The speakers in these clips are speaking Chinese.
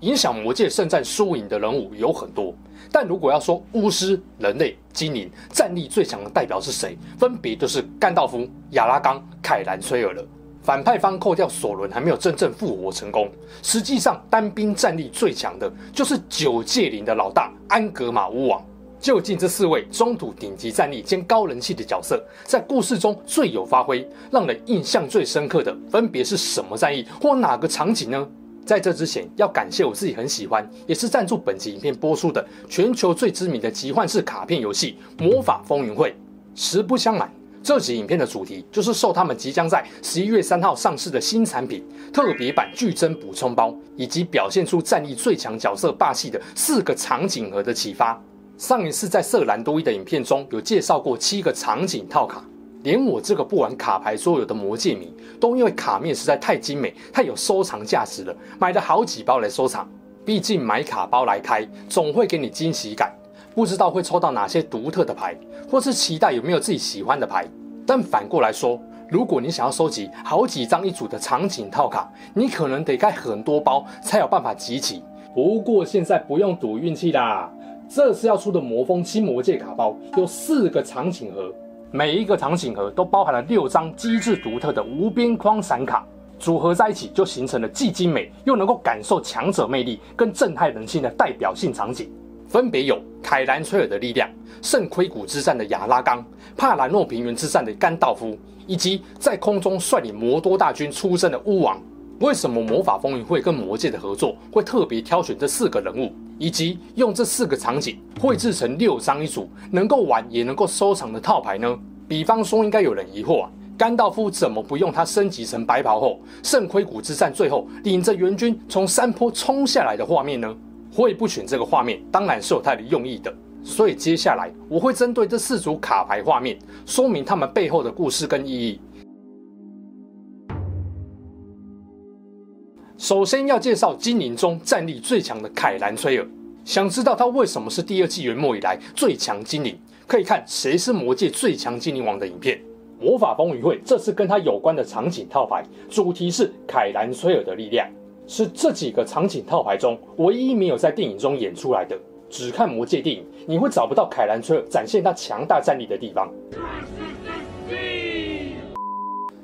影响魔界圣战输赢的人物有很多，但如果要说巫师、人类、精灵战力最强的代表是谁，分别就是甘道夫、亚拉冈、凯兰崔尔了。反派方扣掉索伦还没有真正复活成功，实际上单兵战力最强的就是九界灵的老大安格玛巫王。究竟这四位中土顶级战力兼高人气的角色，在故事中最有发挥、让人印象最深刻的，分别是什么战役或哪个场景呢？在这之前，要感谢我自己很喜欢，也是赞助本集影片播出的全球最知名的奇幻式卡片游戏《魔法风云会》。实不相瞒，这集影片的主题就是受他们即将在十一月三号上市的新产品特别版巨增补充包，以及表现出战力最强角色霸气的四个场景盒的启发。上一次在色兰多伊的影片中有介绍过七个场景套卡。连我这个不玩卡牌桌游的魔界迷，都因为卡面实在太精美、太有收藏价值了，买了好几包来收藏。毕竟买卡包来开，总会给你惊喜感，不知道会抽到哪些独特的牌，或是期待有没有自己喜欢的牌。但反过来说，如果你想要收集好几张一组的场景套卡，你可能得盖很多包才有办法集齐。不过现在不用赌运气啦，这次要出的魔风新魔戒卡包有四个场景盒。每一个场景盒都包含了六张机制独特的无边框闪卡，组合在一起就形成了既精美又能够感受强者魅力跟震撼人心的代表性场景，分别有凯兰崔尔的力量、圣盔谷之战的亚拉冈、帕兰诺平原之战的甘道夫，以及在空中率领魔多大军出征的巫王。为什么魔法风云会跟魔界的合作会特别挑选这四个人物，以及用这四个场景绘制成六张一组，能够玩也能够收藏的套牌呢？比方说，应该有人疑惑啊，甘道夫怎么不用他升级成白袍后，圣盔谷之战最后领着援军从山坡冲下来的画面呢？会不选这个画面，当然是有他的用意的。所以接下来我会针对这四组卡牌画面，说明他们背后的故事跟意义。首先要介绍精灵中战力最强的凯兰崔尔。想知道他为什么是第二纪元末以来最强精灵？可以看《谁是魔界最强精灵王》的影片。魔法风云会这次跟他有关的场景套牌，主题是凯兰崔尔的力量，是这几个场景套牌中唯一没有在电影中演出来的。只看魔界电影，你会找不到凯兰崔尔展现他强大战力的地方。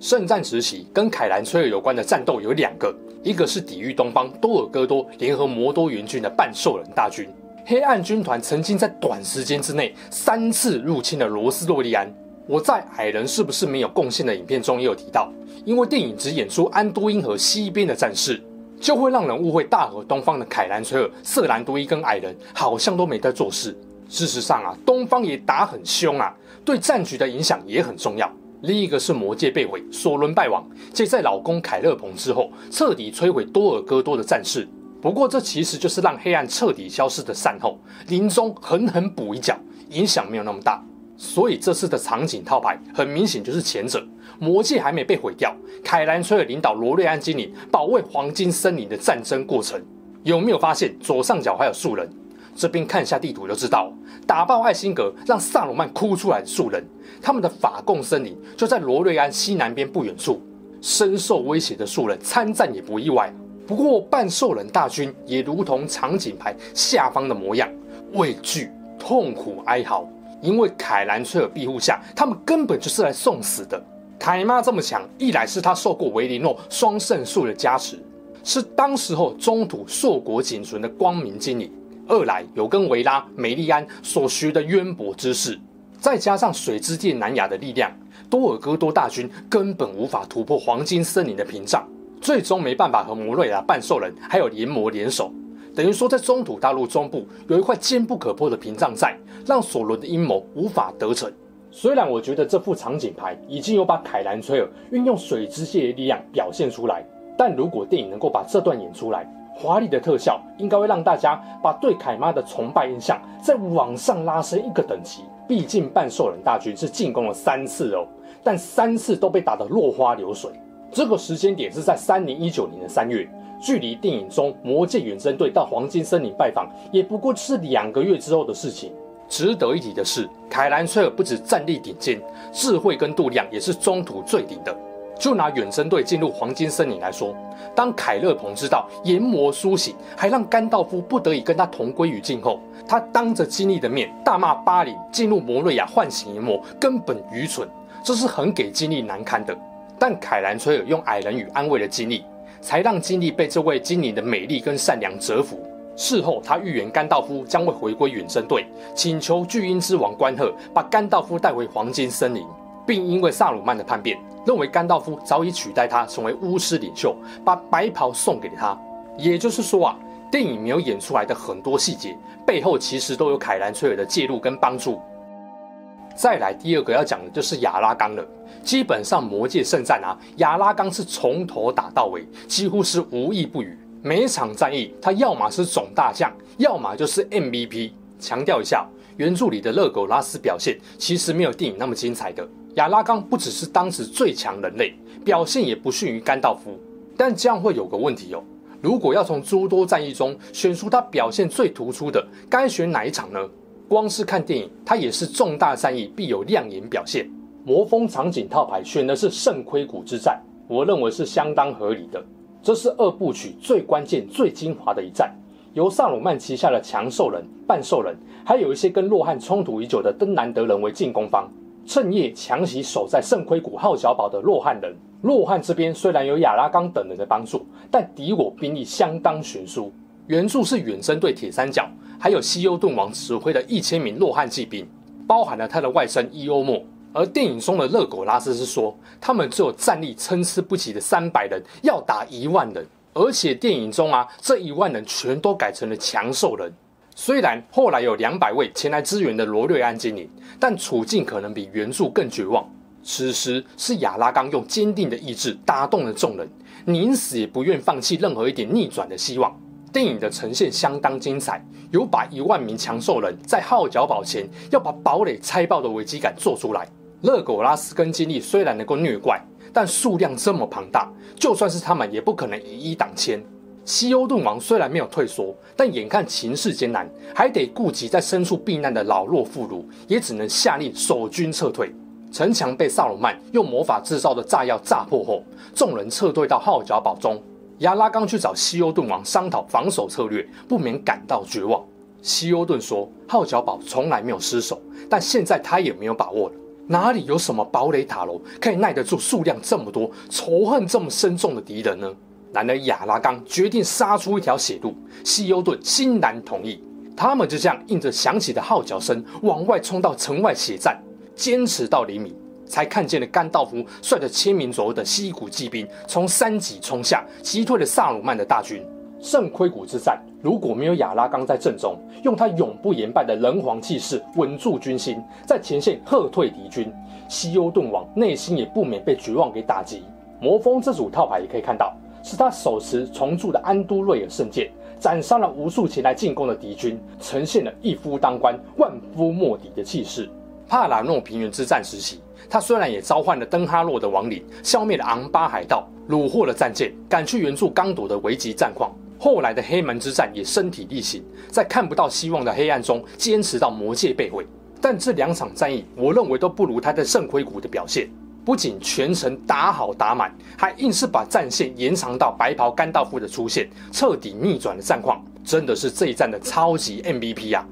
圣战时期跟凯兰崔尔有关的战斗有两个，一个是抵御东方多尔戈多联合魔多援军的半兽人大军，黑暗军团曾经在短时间之内三次入侵了罗斯洛利安。我在矮人是不是没有贡献的影片中也有提到，因为电影只演出安多因河西边的战事，就会让人误会大河东方的凯兰崔尔、瑟兰多伊跟矮人好像都没在做事。事实上啊，东方也打很凶啊，对战局的影响也很重要。另一个是魔戒被毁，索伦败亡，且在老公凯勒鹏之后彻底摧毁多尔戈多的战事。不过这其实就是让黑暗彻底消失的善后，临终狠狠补一脚，影响没有那么大。所以这次的场景套牌很明显就是前者，魔戒还没被毁掉，凯兰崔尔领导罗瑞安精灵保卫黄金森林的战争过程。有没有发现左上角还有树人？这边看一下地图就知道，打爆艾辛格让萨鲁曼哭出来的树人。他们的法共森林就在罗瑞安西南边不远处，深受威胁的树人参战也不意外。不过半兽人大军也如同场景牌下方的模样，畏惧、痛苦、哀嚎，因为凯兰崔尔庇护下，他们根本就是来送死的。凯妈这么强，一来是她受过维林诺双圣术的加持，是当时候中土硕果仅存的光明精灵；二来有跟维拉、梅利安所学的渊博知识。再加上水之界南亚的力量，多尔戈多大军根本无法突破黄金森林的屏障，最终没办法和摩瑞亚半兽人还有炎魔联手，等于说在中土大陆中部有一块坚不可破的屏障在，让索伦的阴谋无法得逞。虽然我觉得这副场景牌已经有把凯兰崔尔运用水之界的力量表现出来，但如果电影能够把这段演出来，华丽的特效应该会让大家把对凯妈的崇拜印象再往上拉升一个等级。毕竟半兽人大军是进攻了三次哦，但三次都被打得落花流水。这个时间点是在三零一九年的三月，距离电影中魔戒远征队到黄金森林拜访也不过是两个月之后的事情。值得一提的是，凯兰崔尔不止战力顶尖，智慧跟度量也是中土最顶的。就拿远征队进入黄金森林来说，当凯勒鹏知道炎魔苏醒，还让甘道夫不得已跟他同归于尽后，他当着金历的面大骂巴林进入摩瑞亚唤醒炎魔根本愚蠢，这是很给金历难堪的。但凯兰崔尔用矮人语安慰了金历，才让金历被这位精灵的美丽跟善良折服。事后，他预言甘道夫将会回归远征队，请求巨鹰之王关赫把甘道夫带回黄金森林，并因为萨鲁曼的叛变。认为甘道夫早已取代他成为巫师领袖，把白袍送给他。也就是说啊，电影没有演出来的很多细节背后，其实都有凯兰崔尔的介入跟帮助。再来第二个要讲的就是亚拉冈了。基本上魔戒圣战啊，亚拉冈是从头打到尾，几乎是无一不语。每一场战役，他要么是总大将，要么就是 MVP。强调一下，原著里的勒狗拉斯表现其实没有电影那么精彩的。亚拉冈不只是当时最强人类，表现也不逊于甘道夫。但这样会有个问题哦，如果要从诸多战役中选出他表现最突出的，该选哪一场呢？光是看电影，它也是重大战役必有亮眼表现。魔封场景套牌选的是圣盔谷之战，我认为是相当合理的。这是二部曲最关键、最精华的一战，由萨鲁曼旗下的强兽人、半兽人，还有一些跟洛汉冲突已久的登兰德人为进攻方。趁夜强袭守在圣盔谷号角堡的洛汉人。洛汉这边虽然有亚拉冈等人的帮助，但敌我兵力相当悬殊。原著是远征队铁三角，还有西欧顿王指挥的一千名洛汉骑兵，包含了他的外甥伊欧莫。而电影中的勒苟拉斯是说，他们只有战力参差不齐的三百人，要打一万人。而且电影中啊，这一万人全都改成了强兽人。虽然后来有两百位前来支援的罗瑞安精灵，但处境可能比原著更绝望。此时是亚拉冈用坚定的意志打动了众人，宁死也不愿放弃任何一点逆转的希望。电影的呈现相当精彩，有把一万名强兽人在号角堡前要把堡垒拆爆的危机感做出来。勒苟拉斯跟金历虽然能够虐怪，但数量这么庞大，就算是他们也不可能以一挡千。西欧顿王虽然没有退缩，但眼看情势艰难，还得顾及在深处避难的老弱妇孺，也只能下令守军撤退。城墙被萨鲁曼用魔法制造的炸药炸破后，众人撤退到号角堡中。亚拉冈去找西欧顿王商讨防守策略，不免感到绝望。西欧顿说：“号角堡从来没有失守，但现在他也没有把握了。哪里有什么堡垒塔楼可以耐得住数量这么多、仇恨这么深重的敌人呢？”然而，亚拉冈决定杀出一条血路，西欧顿欣然同意。他们就这样应着响起的号角声，往外冲到城外血战，坚持到黎明，才看见了甘道夫率着千名左右的西谷骑兵从山脊冲下，击退了萨鲁曼的大军。圣盔谷之战，如果没有亚拉冈在阵中，用他永不言败的人皇气势稳住军心，在前线喝退敌军，西欧顿王内心也不免被绝望给打击。魔风这组套牌也可以看到。是他手持重铸的安都瑞尔圣剑，斩杀了无数前来进攻的敌军，呈现了一夫当关、万夫莫敌的气势。帕拉诺平原之战时期，他虽然也召唤了登哈洛的亡灵，消灭了昂巴海盗，虏获了战舰，赶去援助刚铎的危急战况。后来的黑门之战也身体力行，在看不到希望的黑暗中坚持到魔戒被毁。但这两场战役，我认为都不如他在圣盔谷的表现。不仅全程打好打满，还硬是把战线延长到白袍甘道夫的出现，彻底逆转了战况，真的是这一战的超级 MVP 啊！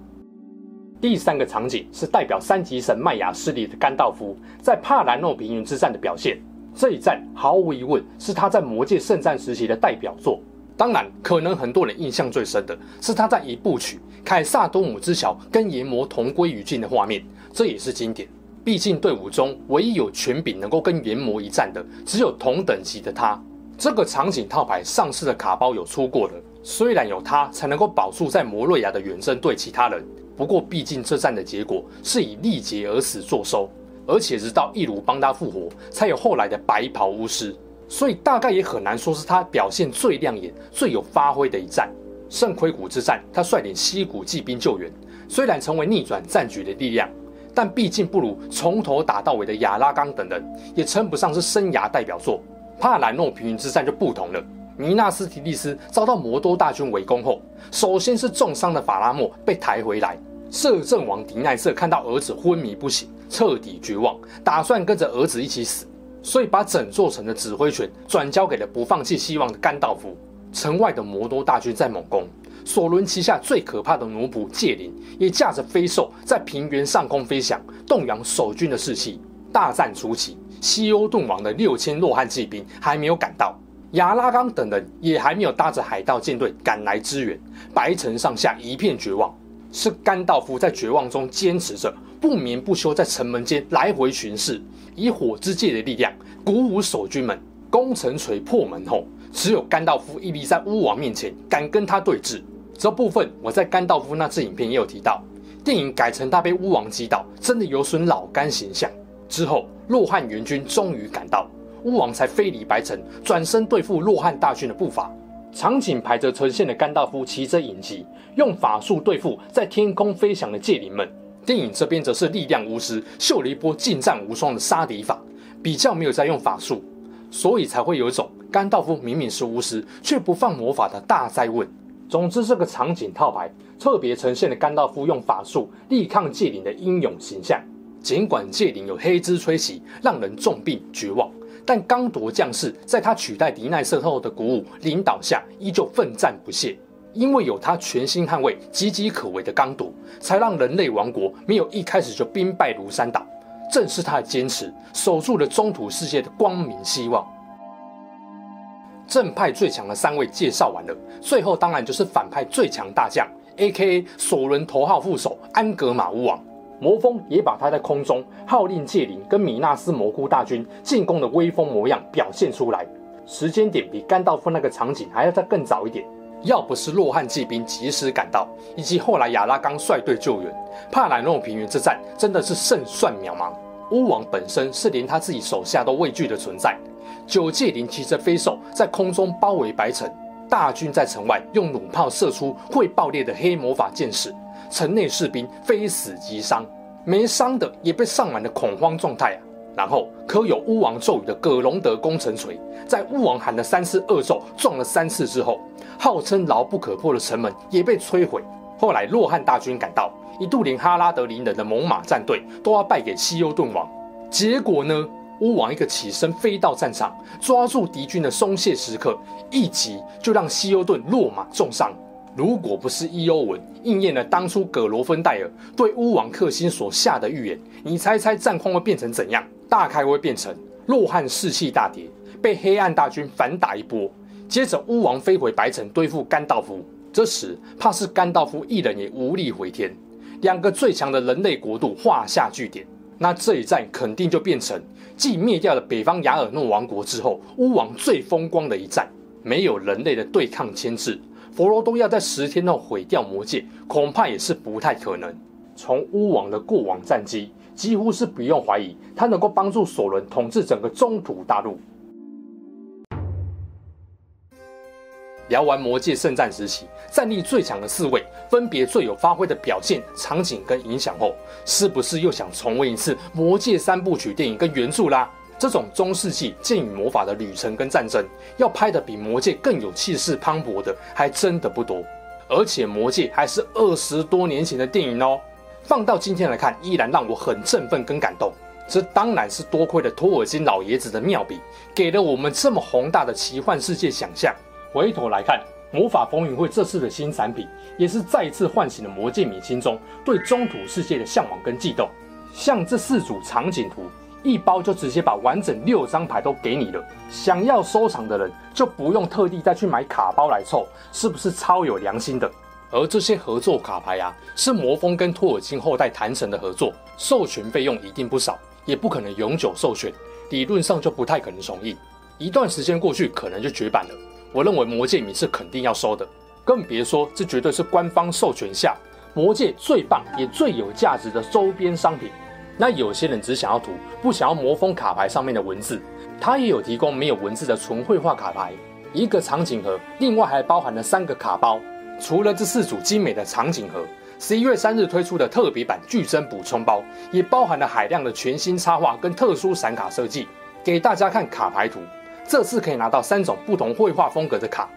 第三个场景是代表三级神麦雅势力的甘道夫在帕兰诺平原之战的表现，这一战毫无疑问是他在魔戒圣战时期的代表作。当然，可能很多人印象最深的是他在一部曲凯萨多姆之桥跟炎魔同归于尽的画面，这也是经典。毕竟队伍中唯一有权柄能够跟炎魔一战的，只有同等级的他。这个场景套牌上市的卡包有出过的，虽然有他才能够保住在摩瑞亚的远征队其他人，不过毕竟这战的结果是以力竭而死作收，而且直到一鲁帮他复活，才有后来的白袍巫师。所以大概也很难说是他表现最亮眼、最有发挥的一战。圣盔谷之战，他率领西谷骑兵救援，虽然成为逆转战局的力量，但毕竟不如从头打到尾的亚拉冈等人，也称不上是生涯代表作。帕兰诺平原之战就不同了，尼纳斯提利斯遭到魔多大军围攻后，首先是重伤的法拉莫被抬回来，摄政王迪奈瑟看到儿子昏迷不醒，彻底绝望，打算跟着儿子一起死。所以，把整座城的指挥权转交给了不放弃希望的甘道夫。城外的魔多大军在猛攻，索伦旗下最可怕的奴仆戒灵也驾着飞兽在平原上空飞翔，动摇守军的士气。大战初期，西欧顿王的六千洛汉骑兵还没有赶到，亚拉冈等人也还没有搭着海盗舰队赶来支援，白城上下一片绝望。是甘道夫在绝望中坚持着，不眠不休在城门间来回巡视。以火之戒的力量鼓舞守军们，攻城锤破门后，只有甘道夫屹立在巫王面前，敢跟他对峙。这部分我在甘道夫那支影片也有提到。电影改成他被巫王击倒，真的有损老甘形象。之后，洛汉援军终于赶到，巫王才飞离白城，转身对付洛汉大军的步伐。场景排着呈现的甘道夫骑着影骑，用法术对付在天空飞翔的戒灵们。电影这边则是力量巫师秀了一波近战无双的杀敌法，比较没有在用法术，所以才会有一种甘道夫明明是巫师却不放魔法的大灾问。总之，这个场景套牌特别呈现了甘道夫用法术力抗戒灵的英勇形象。尽管戒灵有黑之吹袭，让人重病绝望，但刚铎将士在他取代迪奈瑟后的鼓舞领导下，依旧奋战不懈。因为有他全心捍卫岌岌可危的刚铎，才让人类王国没有一开始就兵败如山倒。正是他的坚持，守住了中土世界的光明希望。正派最强的三位介绍完了，最后当然就是反派最强大将，A.K.A. 索伦头号副手安格玛巫王。魔风也把他在空中号令戒灵跟米纳斯魔窟大军进攻的威风模样表现出来。时间点比甘道夫那个场景还要再更早一点。要不是洛汉骑兵及时赶到，以及后来亚拉冈率队救援，帕兰诺平原之战真的是胜算渺茫。巫王本身是连他自己手下都畏惧的存在。九戒灵骑着飞兽在空中包围白城，大军在城外用弩炮射出会爆裂的黑魔法箭矢，城内士兵非死即伤，没伤的也被上满了恐慌状态啊。然后刻有巫王咒语的葛隆德攻城锤，在巫王喊了三次恶咒撞了三次之后，号称牢不可破的城门也被摧毁。后来洛汉大军赶到，一度连哈拉德林人的猛犸战队都要败给西欧顿王。结果呢，巫王一个起身飞到战场，抓住敌军的松懈时刻，一击就让西欧顿落马重伤。如果不是伊欧文应验了当初葛罗芬戴尔对巫王克星所下的预言，你猜猜战况会变成怎样？大概会变成洛汉士气大跌，被黑暗大军反打一波。接着巫王飞回白城对付甘道夫，这时怕是甘道夫一人也无力回天，两个最强的人类国度画下句点。那这一战肯定就变成继灭掉了北方雅尔诺王国之后，巫王最风光的一战。没有人类的对抗牵制，佛罗多要在十天后毁掉魔戒，恐怕也是不太可能。从巫王的过往战绩，几乎是不用怀疑，他能够帮助索伦统治整个中土大陆。聊完魔戒圣战时期战力最强的四位，分别最有发挥的表现、场景跟影响后，是不是又想重温一次魔戒三部曲电影跟原著啦？这种中世纪剑与魔法的旅程跟战争，要拍得比魔戒更有气势磅礴的，还真的不多。而且魔戒还是二十多年前的电影哦。放到今天来看，依然让我很振奋跟感动。这当然是多亏了托尔金老爷子的妙笔，给了我们这么宏大的奇幻世界想象。回头来看，魔法风云会这次的新产品，也是再次唤醒了魔戒迷心中对中土世界的向往跟悸动。像这四组场景图，一包就直接把完整六张牌都给你了。想要收藏的人就不用特地再去买卡包来凑，是不是超有良心的？而这些合作卡牌啊，是魔风跟托尔金后代谈成的合作，授权费用一定不少，也不可能永久授权，理论上就不太可能重印。一段时间过去，可能就绝版了。我认为魔戒迷是肯定要收的，更别说这绝对是官方授权下魔戒最棒也最有价值的周边商品。那有些人只想要图，不想要魔风卡牌上面的文字，它也有提供没有文字的纯绘画卡牌，一个场景盒，另外还包含了三个卡包。除了这四组精美的场景盒，十一月三日推出的特别版巨增补充包，也包含了海量的全新插画跟特殊闪卡设计。给大家看卡牌图，这次可以拿到三种不同绘画风格的卡。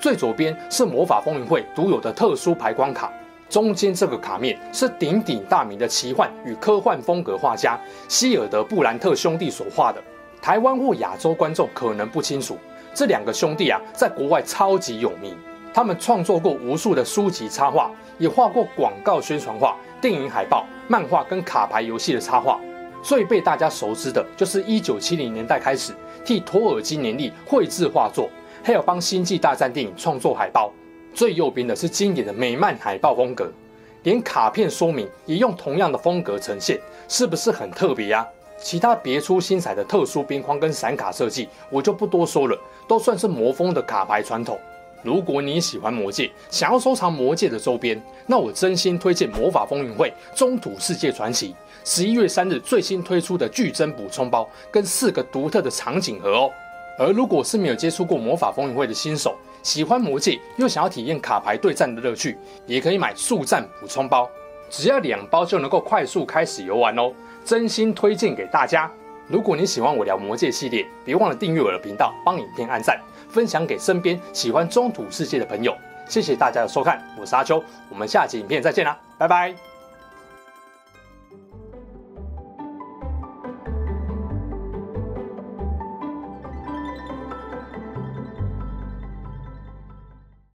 最左边是魔法风云会独有的特殊牌光卡，中间这个卡面是鼎鼎大名的奇幻与科幻风格画家希尔德布兰特兄弟所画的。台湾或亚洲观众可能不清楚，这两个兄弟啊，在国外超级有名。他们创作过无数的书籍插画，也画过广告宣传画、电影海报、漫画跟卡牌游戏的插画。最被大家熟知的就是1970年代开始替托尔金年历绘制画作，还有帮《星际大战》电影创作海报。最右边的是经典的美漫海报风格，连卡片说明也用同样的风格呈现，是不是很特别呀？其他别出心裁的特殊边框跟闪卡设计，我就不多说了，都算是魔风的卡牌传统。如果你喜欢魔戒，想要收藏魔戒的周边，那我真心推荐魔法风云会中土世界传奇十一月三日最新推出的巨增补充包，跟四个独特的场景盒哦。而如果是没有接触过魔法风云会的新手，喜欢魔戒又想要体验卡牌对战的乐趣，也可以买速战补充包，只要两包就能够快速开始游玩哦。真心推荐给大家。如果你喜欢我聊魔戒系列，别忘了订阅我的频道，帮影片按赞，分享给身边喜欢中土世界的朋友。谢谢大家的收看，我是阿秋，我们下期影片再见啦，拜拜。